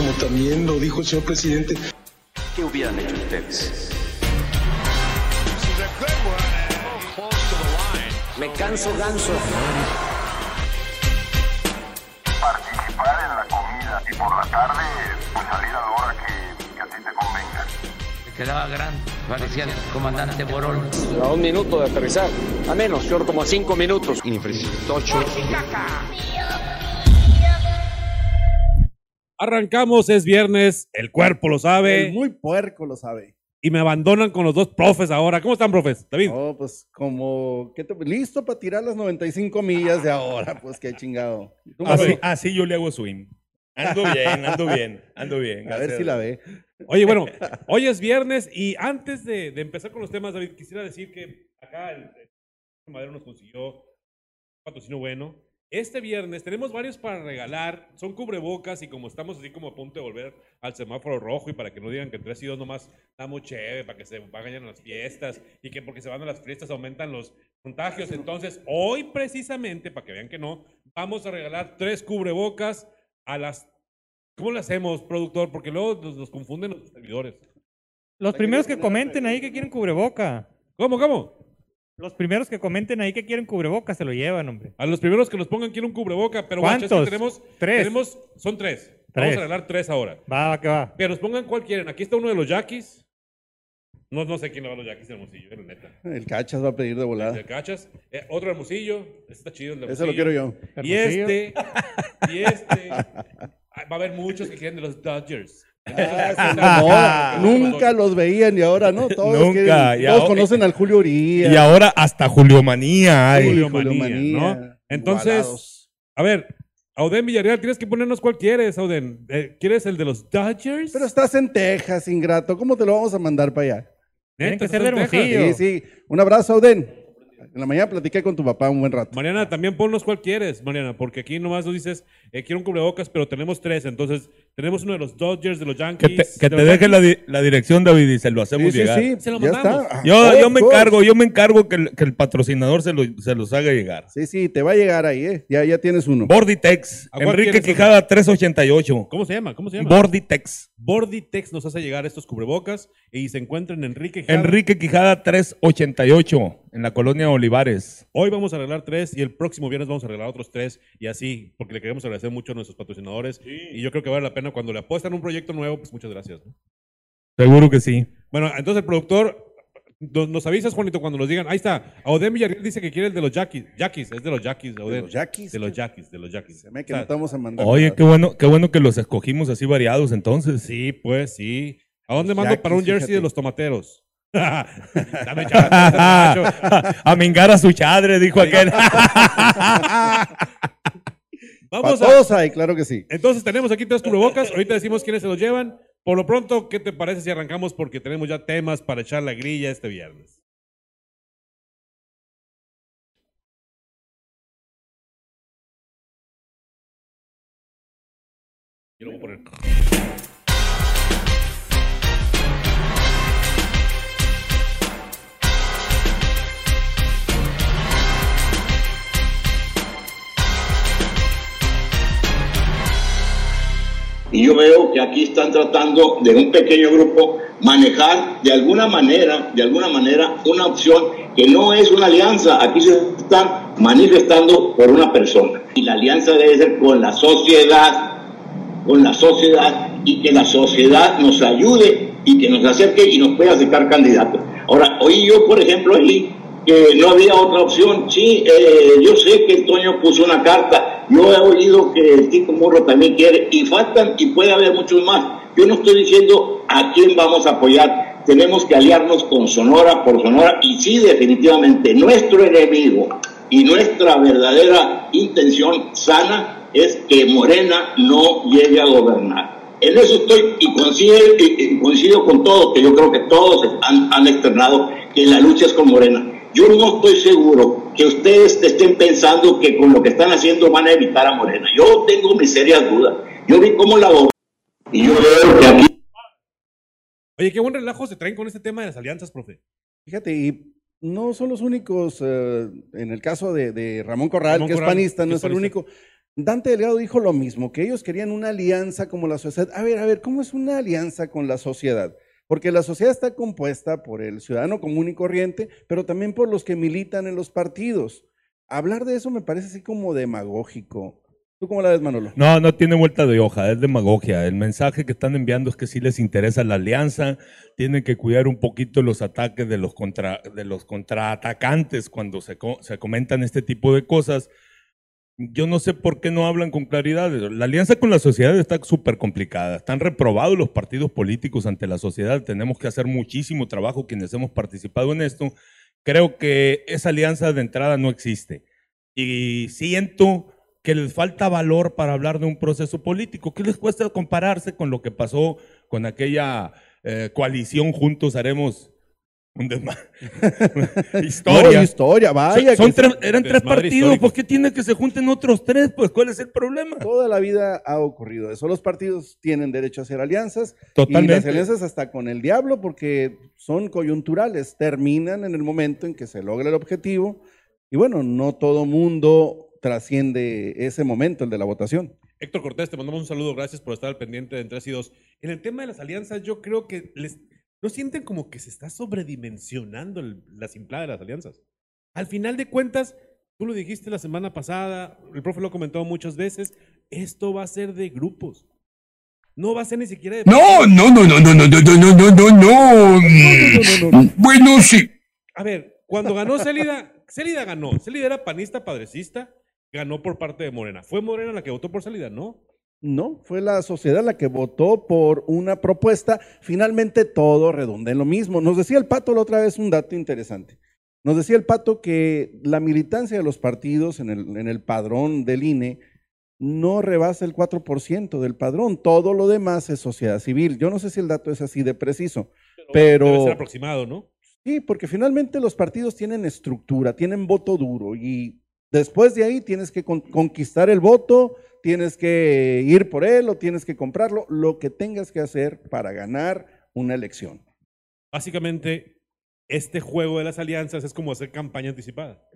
como también lo dijo el señor presidente. ¿Qué hubieran hecho ustedes? Me canso ganso. Participar en la comida y por la tarde pues salir a la hora que, que a ti te convenga. quedaba grande, parecía el comandante Borol. A un minuto de aterrizar. A menos, yo como a cinco minutos. Arrancamos, es viernes, el cuerpo lo sabe. El muy puerco lo sabe. Y me abandonan con los dos profes ahora. ¿Cómo están, profes? David. Oh, pues como, ¿qué te- listo para tirar las 95 millas de ahora, pues qué chingado. Así, así yo le hago swing. Ando bien, ando bien, ando bien. a ver si la ve. Oye, bueno, hoy es viernes y antes de, de empezar con los temas, David, quisiera decir que acá el, el Madero nos consiguió un patrocinio bueno. Este viernes tenemos varios para regalar, son cubrebocas y como estamos así como a punto de volver al semáforo rojo y para que no digan que tres y dos nomás estamos chévere, para que se vayan a las fiestas y que porque se van a las fiestas aumentan los contagios. Entonces, hoy precisamente, para que vean que no, vamos a regalar tres cubrebocas a las... ¿Cómo lo hacemos, productor? Porque luego nos, nos confunden los servidores. Los primeros que comenten ahí que quieren cubreboca. ¿Cómo, cómo? Los primeros que comenten ahí que quieren cubreboca se lo llevan, hombre. A los primeros que nos pongan quiero un cubreboca, pero guacha, es que ¿Cuántos? tenemos, Tres. tenemos, son tres. Vamos a regalar tres ahora. Va, va, que va. Que nos pongan cuál quieren. Aquí está uno de los yaquis. No, no sé quién le va a los yaquis de Hermosillo, la neta. El cachas va a pedir de volada. ¿Te cachas? Eh, otro Hermosillo. Este está chido, el de Ese lo Hermosillo. quiero yo. Y Hermosillo. este, y este. Va a haber muchos que quieren de los Dodgers. Ah. Nunca los veían y ahora no. Todos, Nunca, quieren- y todos ahora- conocen al Julio Uría. Y ahora hasta Julio Manía hay. Julio Julio Manía, Manía, ¿no? Entonces, a ver, Auden Villarreal, tienes que ponernos cuál quieres, Auden. Eh, ¿Quieres el de los Dodgers? Pero estás en Texas, ingrato. ¿Cómo te lo vamos a mandar para allá? Tienen ¿Neta, que ser de? Hermosillo. Sí, sí. Un abrazo, Auden. En la mañana platiqué con tu papá un buen rato. Mariana, también ponnos cuál quieres, Mariana, porque aquí nomás nos dices, eh, quiero un cubrebocas, pero tenemos tres. Entonces, tenemos uno de los Dodgers, de los Que Yankees. te, que de te deje la, di- la dirección, David, y se lo Sí, hacemos sí, llegar. sí. Se lo ya mandamos. está. Yo, yo of me course. encargo, yo me encargo que el, que el patrocinador se, lo, se los haga llegar. Sí, sí, te va a llegar ahí, ¿eh? Ya, ya tienes uno. Borditex, ¿A cuál Enrique Quijada 388. ¿Cómo se llama? ¿Cómo se llama? Borditex, Borditex nos hace llegar estos cubrebocas y se encuentra en Enrique. Jara. Enrique Quijada 388, en la colonia Olivares. Hoy vamos a regalar tres y el próximo viernes vamos a regalar otros tres y así, porque le queremos agradecer mucho a nuestros patrocinadores y yo creo que vale la pena cuando le apuestan un proyecto nuevo, pues muchas gracias. ¿no? Seguro que sí. Bueno, entonces el productor, nos, avisas, Juanito, cuando nos digan, ahí está, Auden Villarreal dice que quiere el de los Yaquis, Yaquis, es de los Yaquis, ¿De Auden. los Yaquis? De los Yaquis, de los Yaquis. Se me que O sea, vamos a mandar. Oye, qué bueno, qué bueno que los escogimos así variados entonces. Sí, pues sí. ¿A dónde Los mando Yaquis, para un jersey fíjate. de los tomateros? Dame chance, macho. a mingar a su chadre, dijo aquel. Vamos a, todos hay, claro que sí. Entonces tenemos aquí tres cubrebocas. Ahorita decimos quiénes se los llevan. Por lo pronto, ¿qué te parece si arrancamos? Porque tenemos ya temas para echar la grilla este viernes. Y lo voy a poner. Y yo veo que aquí están tratando de un pequeño grupo manejar de alguna manera, de alguna manera, una opción que no es una alianza. Aquí se están manifestando por una persona. Y la alianza debe ser con la sociedad, con la sociedad y que la sociedad nos ayude y que nos acerque y nos pueda acercar candidatos. Ahora, oí yo, por ejemplo, ahí que no había otra opción. Sí, eh, yo sé que Toño puso una carta. Yo he oído que el Tico Morro también quiere y faltan y puede haber muchos más. Yo no estoy diciendo a quién vamos a apoyar. Tenemos que aliarnos con Sonora por Sonora y sí, definitivamente, nuestro enemigo y nuestra verdadera intención sana es que Morena no llegue a gobernar. En eso estoy y coincido, y- coincido con todos, que yo creo que todos han externado que la lucha es con Morena. Yo no estoy seguro que ustedes estén pensando que con lo que están haciendo van a evitar a Morena. Yo tengo mis serias dudas. Yo vi cómo la y yo veo que aquí Oye, qué buen relajo se traen con este tema de las alianzas, profe. Fíjate, y no son los únicos, eh, en el caso de, de Ramón Corral, Ramón que es panista, no es es el único. Dante Delgado dijo lo mismo, que ellos querían una alianza como la sociedad. A ver, a ver, ¿cómo es una alianza con la sociedad? Porque la sociedad está compuesta por el ciudadano común y corriente, pero también por los que militan en los partidos. Hablar de eso me parece así como demagógico. ¿Tú cómo la ves, Manolo? No, no tiene vuelta de hoja, es demagogia. El mensaje que están enviando es que sí les interesa la alianza, tienen que cuidar un poquito los ataques de los, contra, de los contraatacantes cuando se, se comentan este tipo de cosas. Yo no sé por qué no hablan con claridad. La alianza con la sociedad está súper complicada. Están reprobados los partidos políticos ante la sociedad. Tenemos que hacer muchísimo trabajo quienes hemos participado en esto. Creo que esa alianza de entrada no existe. Y siento que les falta valor para hablar de un proceso político. ¿Qué les cuesta compararse con lo que pasó con aquella eh, coalición Juntos Haremos un desmadre? historia. No, historia, vaya. Son que tres- eran tres partidos, histórico. ¿por qué tiene que se junten otros tres? Pues, ¿cuál es el problema? Toda la vida ha ocurrido eso. Los partidos tienen derecho a hacer alianzas. Y las Totalmente. alianzas hasta con el diablo porque son coyunturales, terminan en el momento en que se logra el objetivo. Y bueno, no todo mundo trasciende ese momento, el de la votación. Héctor Cortés, te mandamos un saludo. Gracias por estar al pendiente de 3 y 2. En el tema de las alianzas, yo creo que les, no sienten como que se está sobredimensionando el- la simplada de las alianzas. Al final de cuentas, tú lo dijiste la semana pasada, el profe lo ha comentado muchas veces, esto va a ser de grupos. No va a ser ni siquiera de... No, no, no, no, no, no, no, no, no, no, no, no. no, no, no. Bueno, sí. A ver, cuando ganó Célida, Célida ganó. Célida era panista, padrecista, ganó por parte de Morena. ¿Fue Morena la que votó por Célida? No. No, fue la sociedad la que votó por una propuesta. Finalmente todo redunda en lo mismo. Nos decía el Pato la otra vez un dato interesante. Nos decía el Pato que la militancia de los partidos en el, en el padrón del INE no rebasa el 4% del padrón. Todo lo demás es sociedad civil. Yo no sé si el dato es así de preciso, pero... Debe ser aproximado, ¿no? Sí, porque finalmente los partidos tienen estructura, tienen voto duro y después de ahí tienes que con- conquistar el voto, tienes que ir por él o tienes que comprarlo, lo que tengas que hacer para ganar una elección. Básicamente, este juego de las alianzas es como hacer campaña anticipada.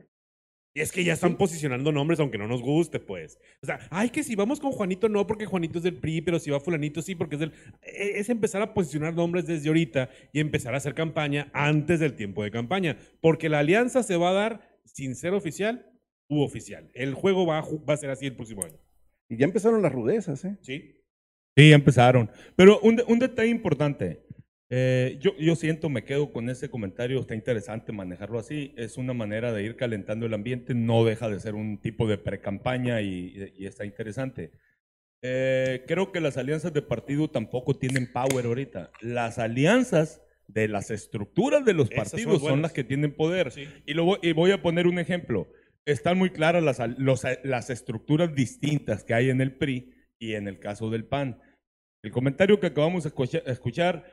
Y es que ya están posicionando nombres, aunque no nos guste, pues. O sea, ay, que si vamos con Juanito, no, porque Juanito es del PRI, pero si va Fulanito, sí, porque es del. e- Es empezar a posicionar nombres desde ahorita y empezar a hacer campaña antes del tiempo de campaña. Porque la alianza se va a dar sin ser oficial u oficial. El juego va a, va a ser así el próximo año. Y ya empezaron las rudezas, ¿eh? ¿Sí? Sí, ya empezaron. Pero un, un detalle importante. eh, yo, yo siento, me quedo con ese comentario, está interesante manejarlo así. Es una manera de ir calentando el ambiente, no deja de ser un tipo de pre-campaña y, y está interesante. Eh, creo que las alianzas de partido tampoco tienen power ahorita. Las alianzas de las estructuras de los Esas son partidos son, buenas. las que tienen poder. Sí. Y, lo voy, y voy a poner un ejemplo. Están muy claras las, los- las estructuras distintas que hay en el PRI y en el caso del PAN. El comentario que acabamos de escucha- escuchar,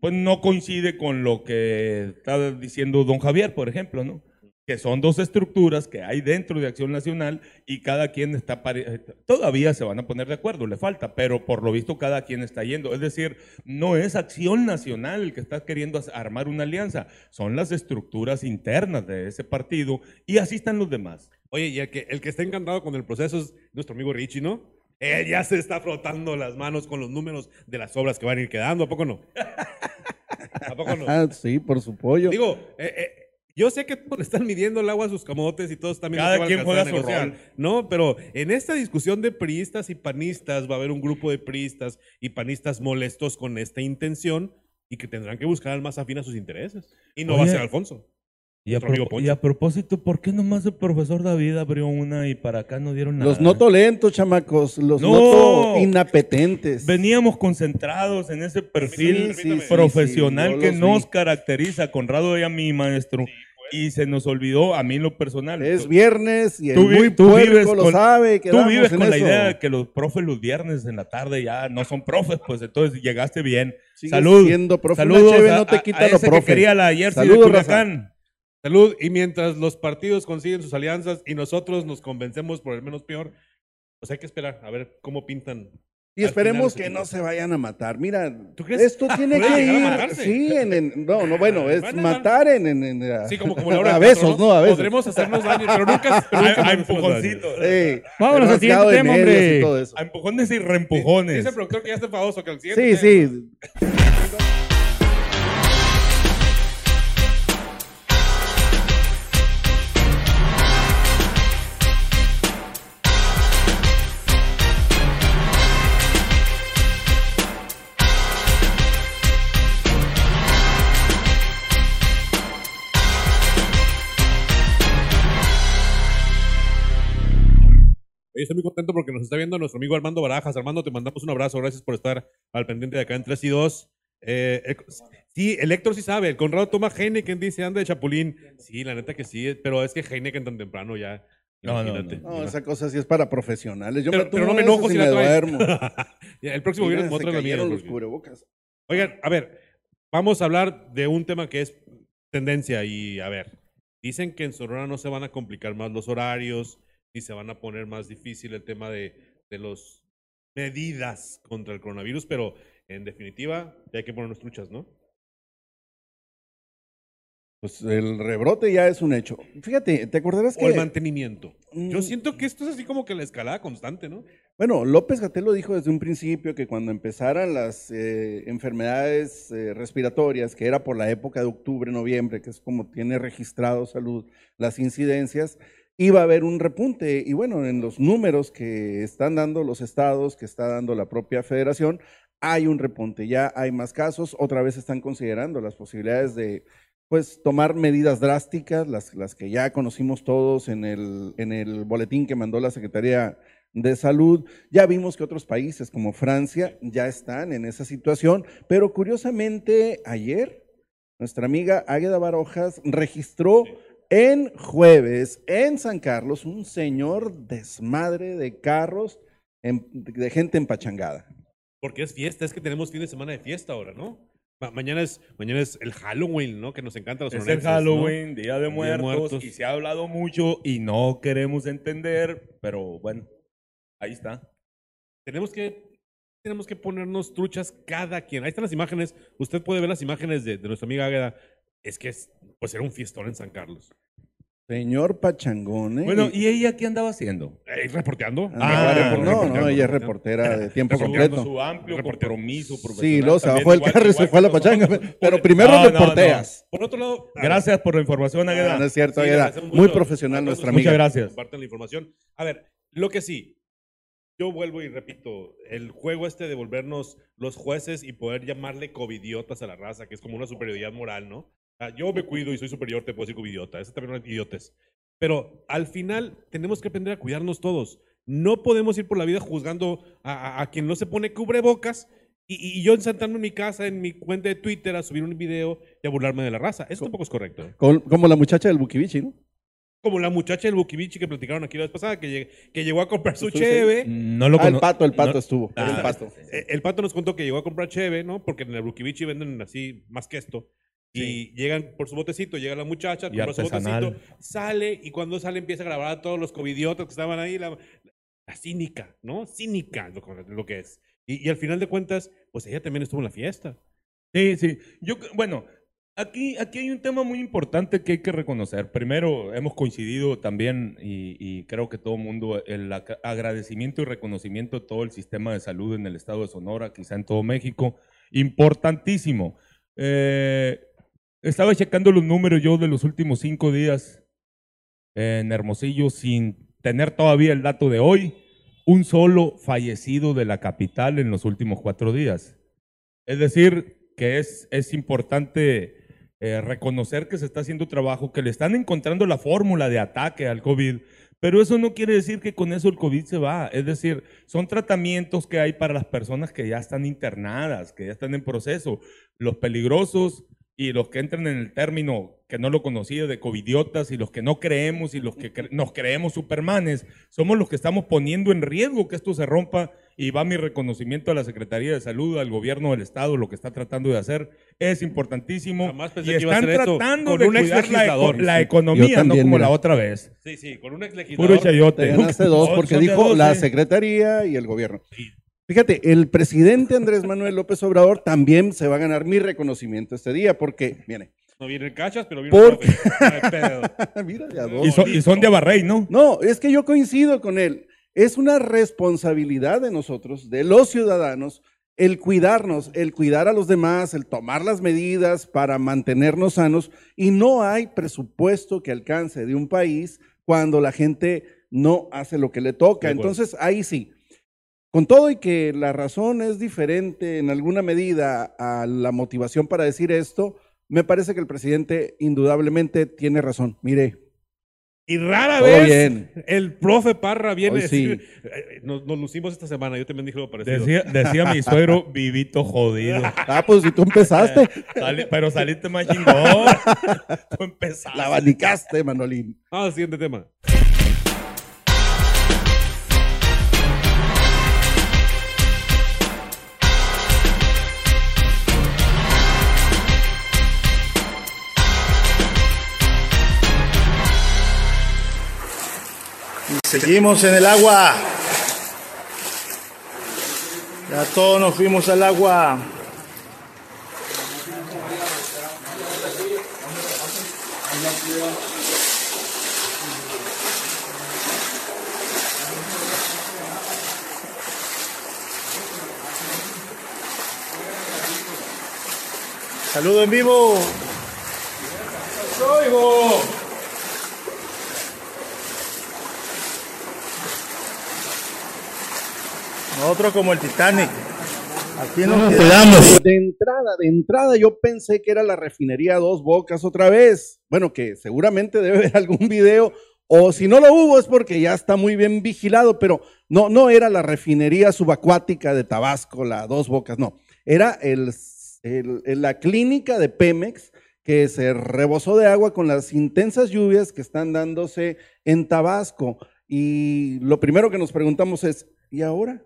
pues no coincide con lo que está diciendo don Javier, por ejemplo, ¿no? Que son dos estructuras que hay dentro de Acción Nacional y cada quien está, pare- todavía se van a poner de acuerdo, le falta, pero por lo visto cada quien está yendo. Es decir, no es Acción Nacional el que está queriendo armar una alianza, son las estructuras internas de ese partido y así están los demás. Oye, y el que, el que está encantado con el proceso es nuestro amigo Richie, ¿no? Él ya se está frotando las manos con los números de las obras que van a ir quedando, ¿a poco no? ¿A poco no? Ah, sí, por su pollo. Digo, eh, eh, yo sé que todos le están midiendo el agua a sus camotes y todos también Cada quien juega su rol. No, pero en esta discusión de priistas y panistas va a haber un grupo de priistas y panistas molestos con esta intención y que tendrán que buscar al más afín a sus intereses. Y no va a ser Alfonso. Y a, y a propósito, ¿por qué nomás el profesor David abrió una y para acá no dieron nada? Los noto lentos, chamacos, los No. noto inapetentes. Veníamos concentrados en ese perfil Sí, sí, sí, profesional sí, que nos vi. caracteriza, Conrado y a mí, maestro. y se nos olvidó, a mí en lo personal. Es tú- viernes y el tú muy tú vives lo con- sabe. Tú vives con la eso. idea de que los profes los viernes en la tarde ya no son profes, pues entonces llegaste bien. Salud. siendo profe. Saludos a, no te a- quita a lo ese que profe. quería la jersey Saludos, de raza. Salud. Y mientras los partidos consiguen sus alianzas y nosotros nos convencemos por el menos peor, pues hay que esperar a ver cómo pintan Y Al esperemos que no se vayan a matar. Mira, ¿Tú crees? esto tiene que ir. Sí, en, en- no, no, bueno, es matar en, en, en- a, Sí, como, como la hora a besos, ¿no? A veces. Podremos hacernos daño, pero nunca. Pero nunca A, a empujoncitos. Sí, Vámonos al siguiente tema, hombre. A empujones y reempujones. Dice el productor que ya está enfadoso, que el siguiente. Sí, tema- sí. Estoy muy contento porque nos está viendo nuestro amigo Armando Barajas. Armando, te mandamos un abrazo. Gracias por estar al pendiente de acá en 3 y 2. Eh, eh, sí, el Héctor sí sabe. El Conrado toma Heineken, dice, anda de Chapulín. Sí, la neta que sí, pero es que Heineken tan temprano ya. No, no, imagínate. No, esa cosa sí es para profesionales. Yo Pero, me pero no me enojo si la duermo. El próximo viernes me la mía, los cubrebocas. Oigan, a ver, vamos a hablar de un tema que es tendencia y a ver, dicen que en Sonora no se van a complicar más los horarios, ni se van a poner más difícil el tema de, de las medidas contra el coronavirus, pero en definitiva ya hay que ponernos truchas, ¿no? Pues el rebrote ya es un hecho. Fíjate, ¿te acordarás O el mantenimiento. Yo Mm. siento que esto es así como que la escalada constante, ¿no? Bueno, López Gatel lo dijo desde un principio que cuando empezaran las eh, enfermedades eh, respiratorias, que era por la época de octubre, noviembre, que es como tiene registrado salud las incidencias, iba a haber un repunte. Y bueno, en los números que están dando los estados, que está dando la propia federación, hay un repunte, ya hay más casos, otra vez están considerando las posibilidades de pues tomar medidas drásticas, las, las que ya conocimos todos en el, en el boletín que mandó la Secretaría de Salud. Ya vimos que otros países como Francia ya están en esa situación, pero curiosamente ayer nuestra amiga Águeda Barojas registró en jueves en San Carlos un señor desmadre de carros, en- de gente empachangada. Porque es fiesta, es que tenemos fin de semana de fiesta ahora, ¿no? Ma- mañana, es, mañana es el Halloween, ¿no? Que nos encanta los Es el. Halloween, Día de Día de Muertos, Muertos. y se ha hablado mucho y no queremos entender, pero bueno, ahí está. tenemos que tenemos que ponernos truchas cada quien. Ahí están las imágenes. Usted puede ver las imágenes de, de nuestra amiga Águeda. Es que es, pues era un fiestón en San Carlos. Señor Pachangón, ¿eh? Bueno, ¿y ella qué andaba haciendo? Eh, ¿Reporteando? Ah, Ah, no, no, reporteando, ella es reportera de tiempo completo. Su amplio Reportero. compromiso. Sí, luego se bajó el carro y se fue a la pachanga, pero primero No, no, reporteas. Por otro lado, a Gracias por la información, Ah, Águeda. no es cierto, Sí, agradecemos Muy profesional nuestra los Muchas amiga. gracias. comparten la información. A ver, lo que sí, yo vuelvo y repito, el juego este de volvernos los jueces y poder llamarle covidiotas a la raza, que es como una superioridad moral, ¿no? Sea, yo me cuido y soy superior, te puedo decir covidiota. Esa también es idiotes. Pero al final tenemos que aprender a cuidarnos todos. No podemos ir por la vida juzgando a, a- a quien no se pone cubrebocas y, y yo sentarme en mi casa, en mi cuenta de Twitter, a subir un video y a burlarme de la raza. Eso tampoco es correcto. ¿eh? Como la muchacha del Bukibichi, ¿no? Como la muchacha del Bukibichi que platicaron aquí la vez pasada, que, lleg- que llegó a comprar su cheve. No lo Ah, el pato, el pato no- estuvo. Ah, el pato. Eh, El pato nos contó que llegó a comprar cheve, ¿no? Porque en el Bukibichi venden así más que esto. Y llegan por su botecito, llega la muchacha, compra su botecito, sale y cuando sale empieza a grabar a todos los covidiotas que estaban ahí. La, la cínica, ¿no? Cínica lo, lo que es. Y, y al final de cuentas, pues ella también estuvo en la fiesta. Sí, sí. Yo, bueno, aquí, aquí hay un tema muy importante que hay que reconocer. Primero, hemos coincidido también, y, y creo que todo el mundo, el agradecimiento y reconocimiento de todo el sistema de salud en el estado de Sonora, quizá en todo México, importantísimo. Eh, estaba checando los números yo de los últimos cinco días en Hermosillo sin tener todavía el dato de hoy. Un solo fallecido de la capital en los últimos cuatro días. Es decir, que es, es importante eh, reconocer que se está haciendo trabajo, que le están encontrando la fórmula de ataque al COVID, pero eso no quiere decir que con eso el COVID se va. Es decir, son tratamientos que hay para las personas que ya están internadas, que ya están en proceso. Los peligrosos y los que entran en el término que no lo conocía de covidiotas y los que no creemos y los que cre- nos creemos supermanes, somos los que estamos poniendo en riesgo que esto se rompa y va mi reconocimiento a la Secretaría de Salud, al gobierno del Estado, lo que está tratando de hacer es importantísimo Jamás pensé y que iba a están tratando con de un cuidar la, la Sí. economía, también, no como mira. la otra vez. Sí, sí, con un ex Puro chayote. Te ganaste dos porque dijo dos, la sí. Secretaría y el gobierno. Fíjate, el presidente Andrés Manuel López Obrador también se va a ganar mi reconocimiento este día, porque, viene, No viene el cachas, pero viene Porque- el mira de. Y son, y son de Abarrey, ¿no? No, es que yo coincido con él. Es una responsabilidad de nosotros, de los ciudadanos, el cuidarnos, el cuidar a los demás, el tomar las medidas para mantenernos sanos. Y no hay presupuesto que alcance de un país cuando la gente no hace lo que le toca. Entonces, ahí sí. Con todo y que la razón es diferente en alguna medida a la motivación para decir esto, me parece que el presidente indudablemente tiene razón. Mire, Y rara Todo vez bien. el profe Parra viene a sí. decir, eh, nos, nos lucimos esta semana, yo también dije lo parecido. Decía, decía mi suegro, vivito jodido. ah, pues si tú empezaste, Sali- pero saliste más chingón. Tú empezaste. la abanicaste, Manolín. Ah, siguiente tema. Seguimos en el agua. Ya todos nos fuimos al agua. Saludo en vivo. Oigo. Nosotros como el Titanic. Aquí nos quedamos. De entrada, de entrada, yo pensé que era la refinería Dos Bocas otra vez. Bueno, que seguramente debe haber algún video, o si no lo hubo es porque ya está muy bien vigilado, pero no, no era la refinería subacuática de Tabasco, la Dos Bocas, no. Era el, el- el- la clínica de Pemex que se rebosó de agua con las intensas lluvias que están dándose en Tabasco. Y lo primero que nos preguntamos es, ¿y ahora?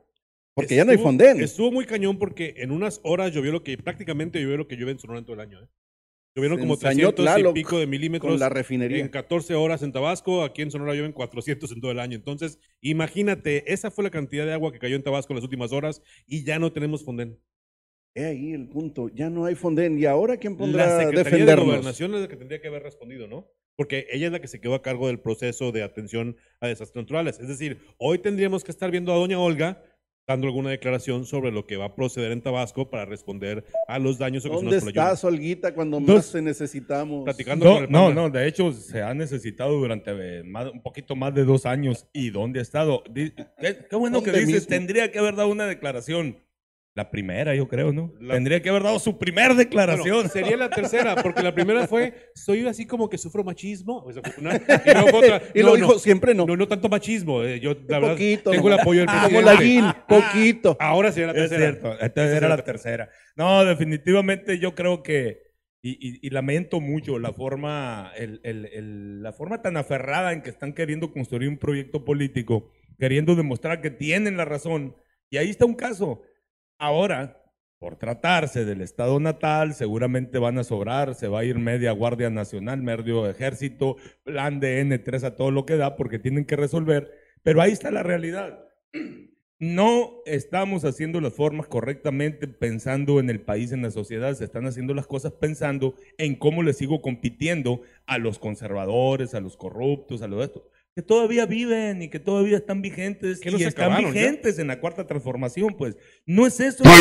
Porque ya no hay Estuvo- fondén. Estuvo muy cañón porque en unas horas llovió lo que prácticamente llovió lo que llueve en Sonora en todo el año. ¿eh? Llovieron Se como ensañó 300 y Tlaloc pico de milímetros con la refinería. en 14 horas en Tabasco. Aquí en Sonora llueven 400 en todo el año. Entonces, imagínate, esa fue la cantidad de agua que cayó en Tabasco en las últimas horas y ya no tenemos fondén. He ahí el punto, ya no hay Fonden. ¿Y ahora quién La pondrá a Secretaría de defendernos? Gobernación es la que tendría que haber respondido, ¿no? Porque ella es la que se quedó a cargo del proceso de atención a desastres naturales. Es decir, hoy tendríamos que estar viendo a doña Olga dando alguna declaración sobre lo que va a proceder en Tabasco para responder a los daños ¿Dónde ocasionados por la lluvia. está Olguita cuando más te necesitamos? Platicando No, con el no, no, de hecho se ha necesitado durante eh, más- un poquito más de dos años. ¿Y dónde ha estado? Qué, qué bueno que ¿Dónde dices, mismo? tendría que haber dado una declaración. La primera, yo creo, ¿no? La- Tendría que haber dado su primer Bueno, declaración. sería la tercera, porque la primera fue, soy así como que sufro machismo. Una, y luego otra, y no, lo no, dijo siempre no. no, no tanto machismo. eh, yo, la verdad, poquito, tengo el nomás. apoyo del Como presidente. la GIN, poquito. Ahora sería la Es tercera. cierto, esta era la tercera. No, definitivamente yo creo que, y, y- y lamento mucho la forma, el- el- el- la forma tan aferrada en que están queriendo construir un proyecto político, queriendo demostrar que tienen la razón. Y ahí está un caso. Ahora, por tratarse del estado natal, seguramente van a sobrar, se va a ir media Guardia Nacional, medio Ejército, plan de N3 a todo lo que da, porque tienen que resolver. Pero ahí está la realidad. No estamos haciendo las formas correctamente pensando en el país, en la sociedad. Se están haciendo las cosas pensando en cómo le sigo compitiendo a los conservadores, a los corruptos, a los de estos, que todavía viven y que todavía están vigentes Que y están ya. vigentes en la cuarta transformación. Pues no es eso.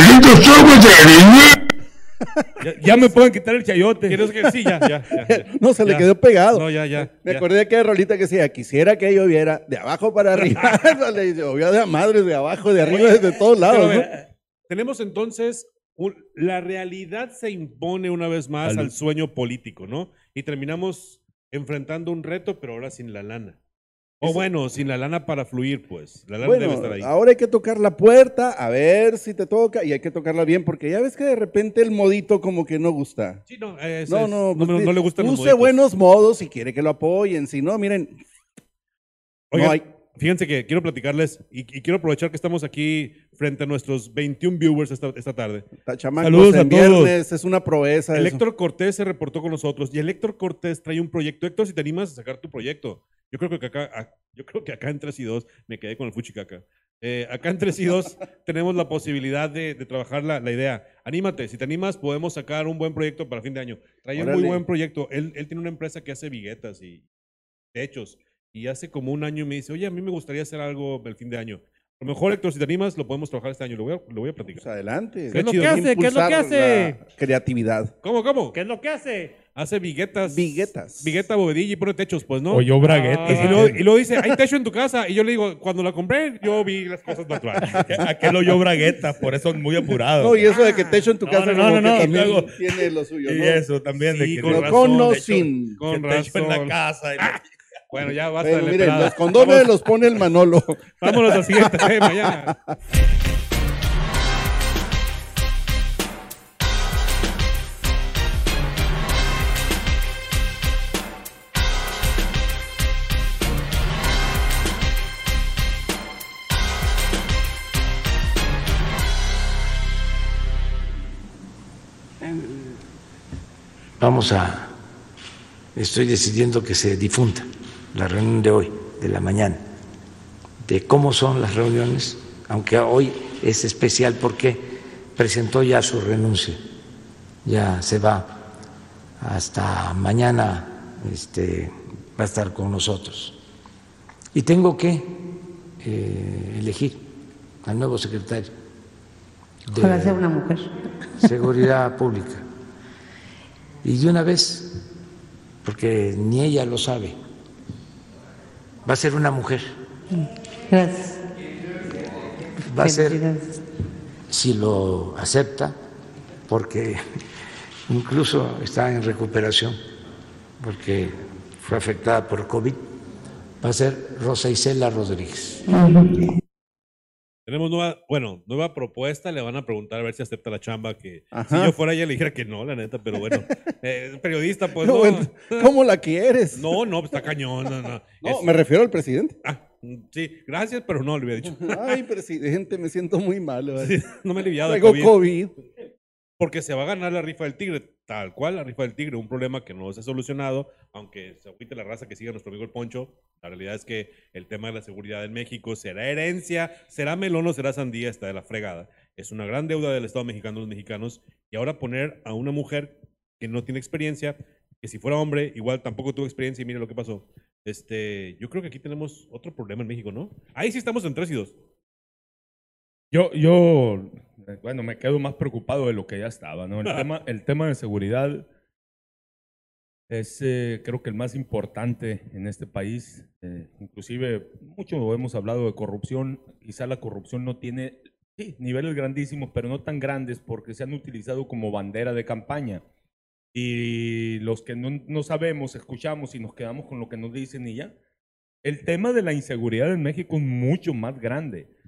Ya, ya me pueden quitar el chayote. ¿Quieres que sí? Ya, ya. ya, ya. No, se le quedó pegado. No, ya, ya. Me ya. acordé de aquella rolita que decía, quisiera que lloviera de abajo para arriba. Le llovió de a madres, de abajo, de arriba, desde todos lados. ¿no? ver, Tenemos entonces, un- la realidad se impone una vez más Salud. al sueño político, ¿no? Y terminamos enfrentando un reto, pero ahora sin la lana. O bueno, sin la lana para fluir, pues. La lana debe estar ahí. ahora hay que tocar la puerta, a ver si te toca, y hay que tocarla bien, porque ya ves que de repente el modito como que no gusta. Sí, no, No, es- no, no, pues, no le gustan Use buenos modos y quiere que lo apoyen. Si no, miren, Oigan, no hay. Fíjense que quiero platicarles y, y quiero aprovechar que estamos aquí frente a nuestros 21 viewers esta, esta tarde. chamacos, Saludos a en todos. viernes es una proeza. El. Héctor Cortés se reportó con nosotros y el Héctor Cortés trae un proyecto. Héctor, si te animas a sacar tu proyecto. Yo creo que acá, yo creo que acá en 3 y 2 me quedé con el fuchicaca. Eh, acá en Tres y Dos tenemos la posibilidad de, de trabajar la, la idea. Anímate, si te animas, podemos sacar un buen proyecto para fin de año. Trae un muy Órale. buen proyecto. Él, él tiene una empresa que hace viguetas y techos. Y hace como un año me dice, oye, a mí me gustaría hacer algo el fin de año. A lo mejor, Héctor, si te animas, lo podemos trabajar este año. Lo voy a, lo voy a platicar. Pues adelante. ¿Qué es lo chido. que hace? ¿Qué es lo que hace? creatividad. ¿Cómo, cómo? ¿Qué es lo que hace? Hace viguetas. Viguetas. Vigueta, bovedilla y pone techos, pues, ¿no? O yo bragueta. Y, y luego, y luego dice, hay techo en tu casa. Y yo le digo, cuando la compré, yo vi las cosas naturales. Aquel oyó bragueta, por eso es muy apurado. No, y eso de que te echo en tu No, casa no, no, no, que también luego- tiene lo suyo, y ¿no? eso también de Sí, que con razón, con o de sin. Con que te echo en la razón. casa. y la- Bueno, ya basta Bueno, de miren, los condones los pone el Manolo. Vámonos al siguiente tema ya. Vamos a, estoy decidiendo que se difunda la reunión de hoy, de la mañana, de cómo son las reuniones, aunque hoy es especial porque presentó ya su renuncia, ya se va hasta mañana, este, va a estar con nosotros. Y tengo que eh, elegir al nuevo secretario de sea una mujer. Seguridad Pública. Y de una vez, porque ni ella lo sabe, va a ser una mujer. Gracias. Va a ser, si lo acepta, porque incluso está en recuperación, porque fue afectada por COVID, va a ser Rosa Isela Rodríguez. Tenemos nueva, bueno, nueva propuesta. Le van a preguntar a ver si acepta la chamba. Que Ajá. si yo fuera ella le dijera que no, la neta, pero bueno. Eh, periodista, pues No, ¿Cómo la quieres? No, no, está cañón. No, no. No, Es- me refiero al presidente. Ah, mm, sí, gracias, pero no, le hubiera dicho. Ay, presidente, me siento muy mal. ¿vale? Sí, no me he aliviado de Traigo COVID. COVID. Porque se va a ganar la rifa del tigre, tal cual la rifa del tigre, un problema que no se ha solucionado, aunque se agüite la raza que siga nuestro amigo el Poncho. La realidad es que el tema de la seguridad en México será herencia, será melón o será sandía, está de la fregada. Es una gran deuda del Estado mexicano los mexicanos. Y ahora poner a una mujer que no tiene experiencia, que si fuera hombre, igual tampoco tuvo experiencia y mire lo que pasó. Este, yo creo que aquí tenemos otro problema en México, ¿no? Ahí sí estamos en tres y dos. Yo, yo, bueno, me quedo más preocupado de lo que ya estaba, ¿no? El tema, el tema de seguridad es, eh, creo que el más importante en este país. Eh, inclusive, mucho hemos hablado de corrupción. Quizá la corrupción no tiene sí, niveles grandísimos, pero no tan grandes porque se han utilizado como bandera de campaña. Y los que no, no sabemos, escuchamos y nos quedamos con lo que nos dicen y ya. El tema de la inseguridad en México es mucho más grande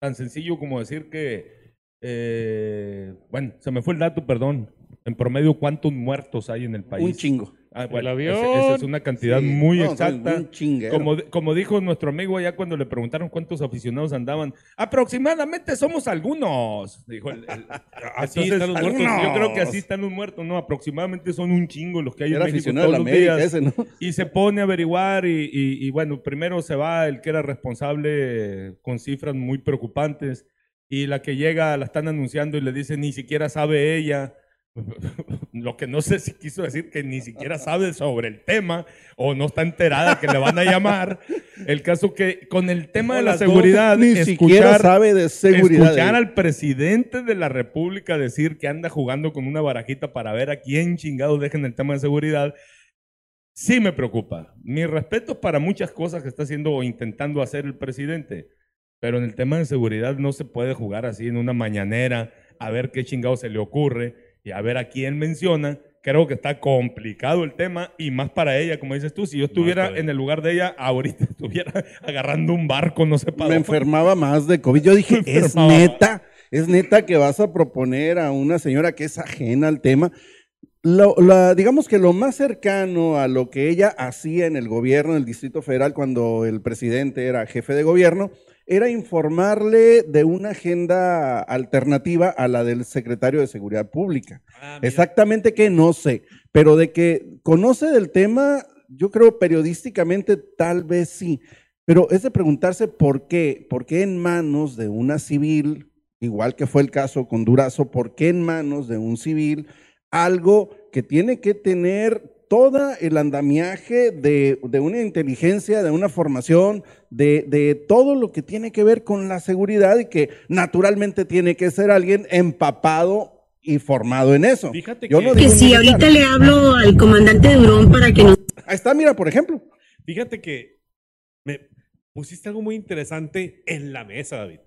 tan sencillo como decir que, eh, bueno, se me fue el dato, perdón. En promedio, ¿cuántos muertos hay en el país? Un chingo. Ah, El bueno, avión. ese- esa es una cantidad Sí, muy no, exacta. Como, como dijo nuestro amigo allá cuando le preguntaron cuántos aficionados andaban, aproximadamente somos algunos. Dijo el- el- Así Entonces, están los muertos. Yo creo que así están los muertos, ¿no? Aproximadamente son un chingo los que hay Era en México todos de la los América días. ese, ¿no? Y se pone a averiguar y, y- y, bueno, primero se va el que era responsable con cifras muy preocupantes y la que llega la están anunciando y le dicen ni siquiera sabe ella. Lo que no sé si quiso decir que ni siquiera sabe sobre el tema o no está enterada que le van a llamar. El caso que con el tema de O la seguridad, ni siquiera sabe de seguridad escuchar de- al presidente de la República decir que anda jugando con una barajita para ver a quién chingados dejen el tema de seguridad, sí me preocupa. Mi respeto para muchas cosas que está haciendo o intentando hacer el presidente, pero en el tema de seguridad no se puede jugar así en una mañanera a ver qué chingado se le ocurre y a ver a quién menciona. Creo que está complicado el tema y más para ella, como dices tú, si yo estuviera en el lugar de ella, ahorita estuviera agarrando un barco, no sé para Me enfermaba más de COVID. Yo dije, es neta, es neta que vas a proponer a una señora que es ajena al tema. Lo- la- digamos que lo más cercano a lo que ella hacía en el gobierno del Distrito Federal cuando el presidente era jefe de gobierno era informarle de una agenda alternativa a la del secretario de Seguridad Pública. Ah. Exactamente que no sé, pero de que conoce del tema, yo creo periodísticamente tal vez sí, Pero es de preguntarse por qué, por qué en manos de una civil, igual que fue el caso con Durazo, por qué en manos de un civil algo que tiene que tener todo el andamiaje de, de una inteligencia, de una formación, de, de todo lo que tiene que ver con la seguridad y que naturalmente tiene que ser alguien empapado y formado en eso. Fíjate Yo que- no Que digo si militar. ahorita le hablo al comandante Durón para que nos Ahí está, mira, por ejemplo. Fíjate que me pusiste algo muy interesante en la mesa, David.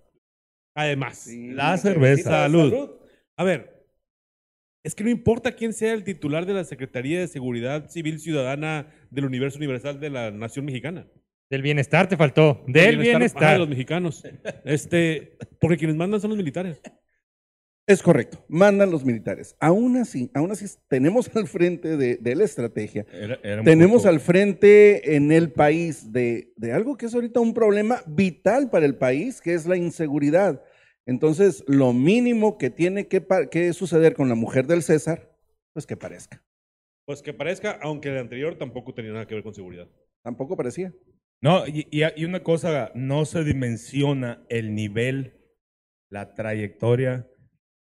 Además, La cerveza. Salud. A ver, es que no importa quién sea el titular de la Secretaría de Seguridad Civil Ciudadana del Universo Universal de la Nación Mexicana. Del bienestar te faltó. Del bienestar. de los mexicanos. Este, porque quienes mandan son los militares. Es correcto, mandan los militares. Aún así, aún así tenemos al frente de, de la estrategia, Era- era un tenemos poco- al frente en el país de, de algo que es ahorita un problema vital para el país, que es la inseguridad. Entonces, lo mínimo que tiene que, que suceder con la mujer del César, pues que parezca. Pues que parezca, aunque el anterior tampoco tenía nada que ver con seguridad. Tampoco parecía. No, y, y- y una cosa, no se dimensiona el nivel, la trayectoria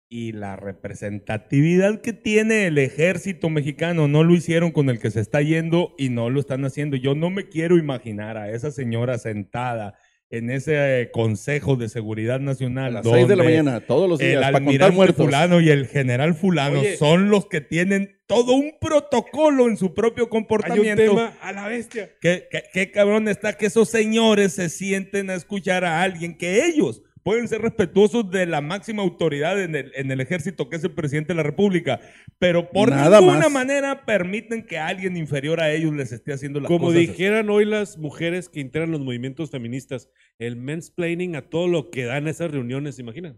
y la representatividad que tiene el ejército mexicano. No lo hicieron con el que se está yendo y no lo están haciendo. Yo no me quiero imaginar a esa señora sentada en ese eh, Consejo de Seguridad Nacional. A las seis de la mañana, todos los días, El para contar almirante muertos. fulano y el general fulano Oye. son los que tienen todo un protocolo en su propio Hay un comportamiento. tema a la bestia. ¿Qué, qué, qué cabrón está que esos señores se sienten a escuchar a alguien que ellos pueden ser respetuosos de la máxima autoridad en el, en el ejército, que es el presidente de la República, pero por Nada ninguna más. manera permiten que alguien inferior a ellos les esté haciendo las Como cosas. dijeran hoy las mujeres que integran los movimientos feministas, el mansplaining a todo lo que dan esas reuniones, ¿se imaginan?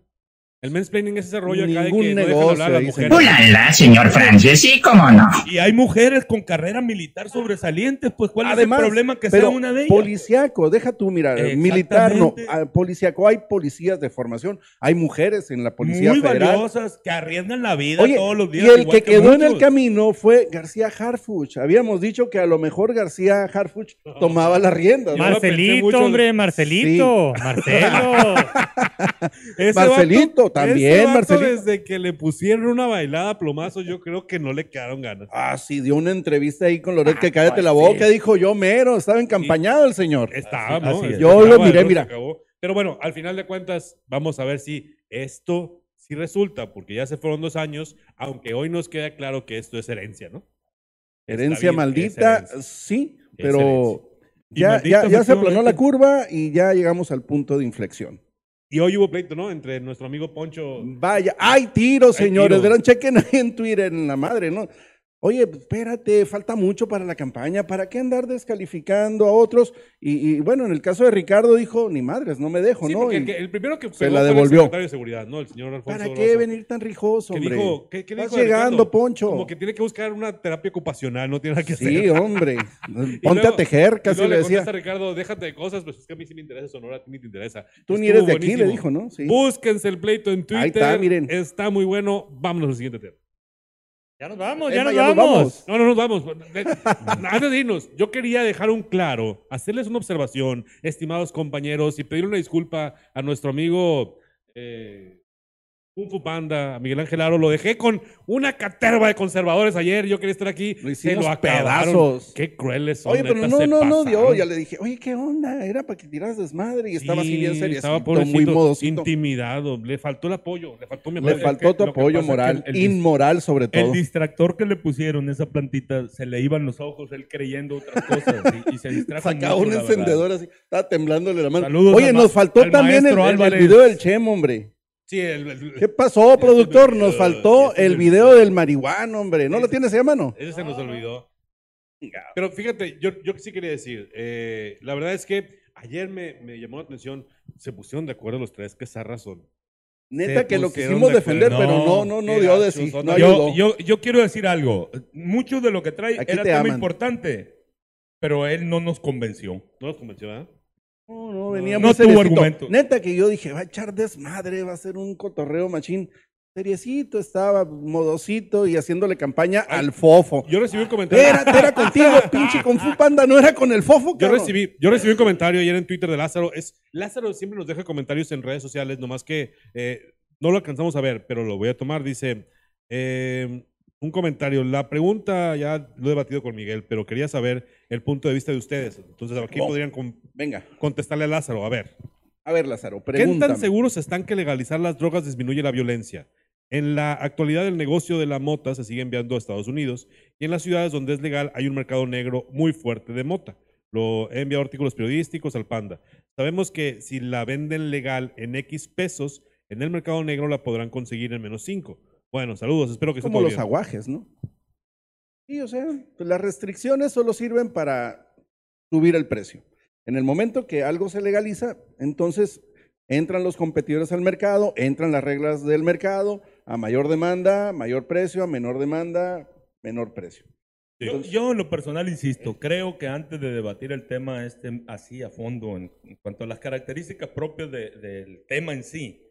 El mansplaining es ese rollo acá de que no dejan negocio, hablar a las mujeres. Ulala, señor Francis, sí, cómo no. Y hay mujeres con carrera militar sobresalientes, pues ¿cuál Además, es el problema que pero sea una de ellas? Policiaco, deja tú, mira, militar no, ah, policiaco, hay policías de formación, hay mujeres en la Policía Muy Federal. valiosas, que arriesgan la vida Oye, todos los días. y el que quedó en el camino fue García Harfuch. Habíamos dicho que a lo mejor García Harfuch tomaba las riendas. Marcelito, hombre, Marcelito. Marcelo. Marcelito, también, ese vato Marcelito. Desde que le pusieron una bailada a plomazos, yo creo que no le quedaron ganas. Ah, sí, dio una entrevista ahí con Loret que cállate pues la boca, dijo yo mero, estaba encampañado el señor. Estaba, Así- ¿no? así es. Yo Estaba, lo miré, mira. acabó. Pero bueno, al final de cuentas, vamos a ver si esto sí resulta, porque ya se fueron dos años, aunque hoy nos queda claro que esto es herencia, ¿no? Herencia bien, maldita, herencia. sí, pero herencia. Ya, ya, ya se aplanó la curva y ya llegamos al punto de inflexión. Y hoy hubo pleito, ¿no? Entre nuestro amigo Poncho. Vaya, hay tiros, Hay señores. tiros. Verán, chequen ahí en Twitter, en la madre, ¿no? Oye, espérate, falta mucho para la campaña. ¿Para qué andar descalificando a otros? Y, y, bueno, en el caso de Ricardo dijo, ni madres, no me dejo, Sí, ¿no? Y el, que- el primero que se la fue el devolvió. secretario de Seguridad, ¿no? El señor Alfonso ¿Para qué Rosa. venir tan rijoso, ¿Qué hombre? dijo? ¿Qué, qué Estás dijo llegando, Ricardo? Poncho. Como que tiene que buscar una terapia ocupacional, no tiene nada que hacer. Sí, hombre. Y Ponte luego- a tejer, y casi luego le le decía. a Ricardo, déjate de cosas, pues es que a mí sí me interesa Sonora, a ti ni te interesa. Tú ni eres de aquí, le dijo, ¿no? Sí. Búsquense el pleito en Twitter. Ahí está, miren. Está muy bueno. Vámonos al siguiente tema. Ya nos vamos, Emma, ya nos ya nos vamos. vamos. No, no nos vamos. Antes de irnos, yo quería dejar un claro, hacerles una observación, estimados compañeros, y pedir una disculpa a nuestro amigo eh, Kung Fu Panda, a Miguel Ángel Aro. Lo dejé con una caterva de conservadores ayer. Yo quería estar aquí. Lo Se hicimos lo pedazos. Qué crueles son. Oye, pero no, no, no dio. Ya le dije, oye, ¿qué onda? Era para que tiras desmadre y estaba así Sí, bien serio, Estaba muy pobrecito, modosito. intimidado. Le faltó el apoyo. Le faltó mi Le apoyo. faltó tu apoyo moral, el- el inmoral sobre El todo. distractor que le pusieron esa plantita, se le iban los ojos, él creyendo otras cosas y, y se distrajo. Sacaba un encendedor así, estaba temblándole la mano. Saludos Oye, nos faltó al también el, el- el video del Chem, hombre. Sí, el- el- ¿Qué pasó, productor? olvidó, Nos faltó me el video del marihuano, hombre. ¿No lo tienes ahí a mano? Ese se nos olvidó. Pero fíjate, yo, yo sí quería decir, eh, la verdad es que ayer me, me llamó la atención, se pusieron de acuerdo los tres, que esa razón. Neta Se que lo quisimos de defender, pero no, no, no dio de sí. No ayudó. Yo, yo, yo quiero decir algo. Mucho de lo que trae Aquí era te tema aman. importante, pero él no nos convenció. No los convenció, ¿eh? No, no, venía No muy tuvo argumento. Neta que yo dije, va a echar desmadre, va a ser un cotorreo machín. seriecito, estaba modosito y haciéndole campaña al fofo. Yo recibí un comentario. Era, era contigo, pinche Fu Panda, no era con el fofo, Yo cabrón. recibí, yo recibí un comentario ayer en Twitter de Lázaro. Es, Lázaro siempre nos deja comentarios en redes sociales, nomás que eh, no lo alcanzamos a ver, pero lo voy a tomar. Dice eh, un comentario. La pregunta ya lo he debatido con Miguel, pero quería saber el punto de vista de ustedes. Entonces, aquí Oh, podrían com- Venga, contestarle a Lázaro. A ver. a ver, Lázaro, ¿Qué tan seguros están que legalizar las drogas disminuye la violencia? En la actualidad el negocio de la mota se sigue enviando a Estados Unidos y en las ciudades donde es legal hay un mercado negro muy fuerte de mota. Lo he enviado artículos periodísticos al Panda. Sabemos que si la venden legal en X pesos, en el mercado negro la podrán conseguir en menos 5. Bueno, saludos, espero que esté Como los bien. aguajes, ¿no? Sí, o sea, pues las restricciones solo sirven para subir el precio. En el momento que algo se legaliza, entonces entran los competidores al mercado, entran las reglas del mercado, a mayor demanda, mayor precio, a menor demanda, menor precio. Yo, yo en lo personal insisto, creo que antes de debatir el tema este así a fondo en, en cuanto a las características propias de- del tema en sí,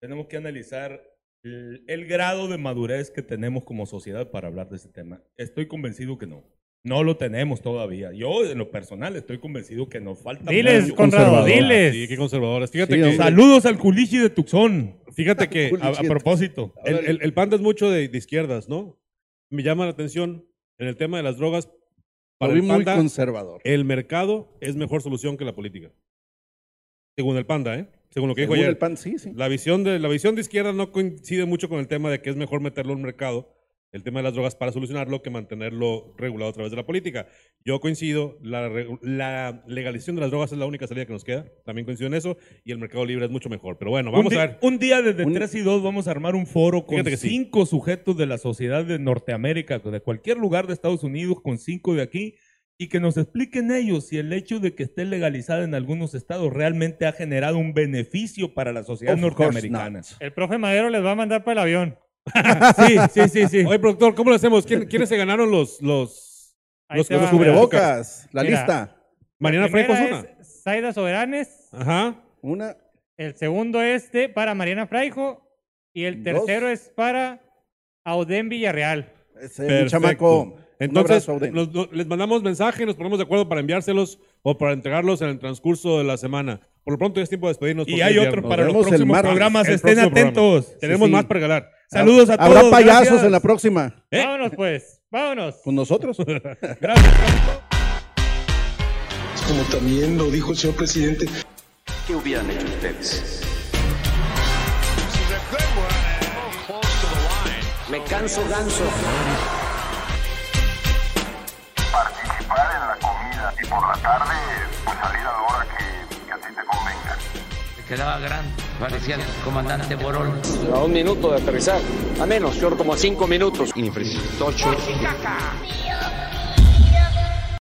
tenemos que analizar el, el grado de madurez que tenemos como sociedad para hablar de ese tema. Estoy convencido que no. No lo tenemos todavía. Yo en lo personal estoy convencido que nos falta Diles. Conrado, diles. Sí, qué conservadores. Fíjate Sí, que. Saludos al culichi de Tucson. Fíjate que A, a propósito. el, el- el Panda es mucho de, de izquierdas, ¿no? Me llama la atención en el tema de las drogas. Para el muy Panda, conservador. el mercado es mejor solución que la política. Según el Panda, ¿eh? Según lo que dijo ayer. el pan, sí, sí. La visión, de, la visión de izquierda no coincide mucho con el tema de que es mejor meterlo en un mercado, el tema de las drogas, para solucionarlo que mantenerlo regulado a través de la política. Yo coincido, la, legalización de las drogas es la única salida que nos queda, también coincido en eso, y el mercado libre es mucho mejor. Pero bueno, vamos un, a ver. un día desde Un- 3 y 2 vamos a armar un foro con sí. cinco sujetos de la sociedad de Norteamérica, de cualquier lugar de Estados Unidos, con cinco de aquí, y que nos expliquen ellos si el hecho de que esté legalizada en algunos estados realmente ha generado un beneficio para la sociedad Of norteamericana. El profe Madero les va a mandar para el avión. Sí, sí, sí, sí. Oye, productor, ¿cómo lo hacemos? ¿Quién- ¿Quiénes se ganaron los, los, Ahí los, los Cubrebocas, la Mira. lista. Mariana Fraijo es una. es Zaida Soberanes. Ajá. Una, El segundo este para Mariana Fraijo. Y el Dos. tercero es para Auden Villarreal. ese Perfecto. chamaco. Entonces, les mandamos mensaje, nos ponemos de acuerdo para enviárselos o para entregarlos en el transcurso de la semana. Por lo pronto ya es tiempo de despedirnos. Y hay viernes. para los próximos martes. programas. El Estén próximo programa. atentos. Tenemos Sí, más para regalar. Saludos a todos. Habrá payasos gracias. en la próxima. ¿Eh? Vámonos pues, vámonos. Con nosotros. Gracias. Como también lo dijo el señor presidente, ¿Qué hubieran hecho ustedes? Me canso ganso. Y por la tarde, pues salir a la hora que, que a ti te convenga. Se quedaba grande, parecía el comandante Borol. A un minuto de aterrizar. A menos, yo como a cinco minutos. Caca.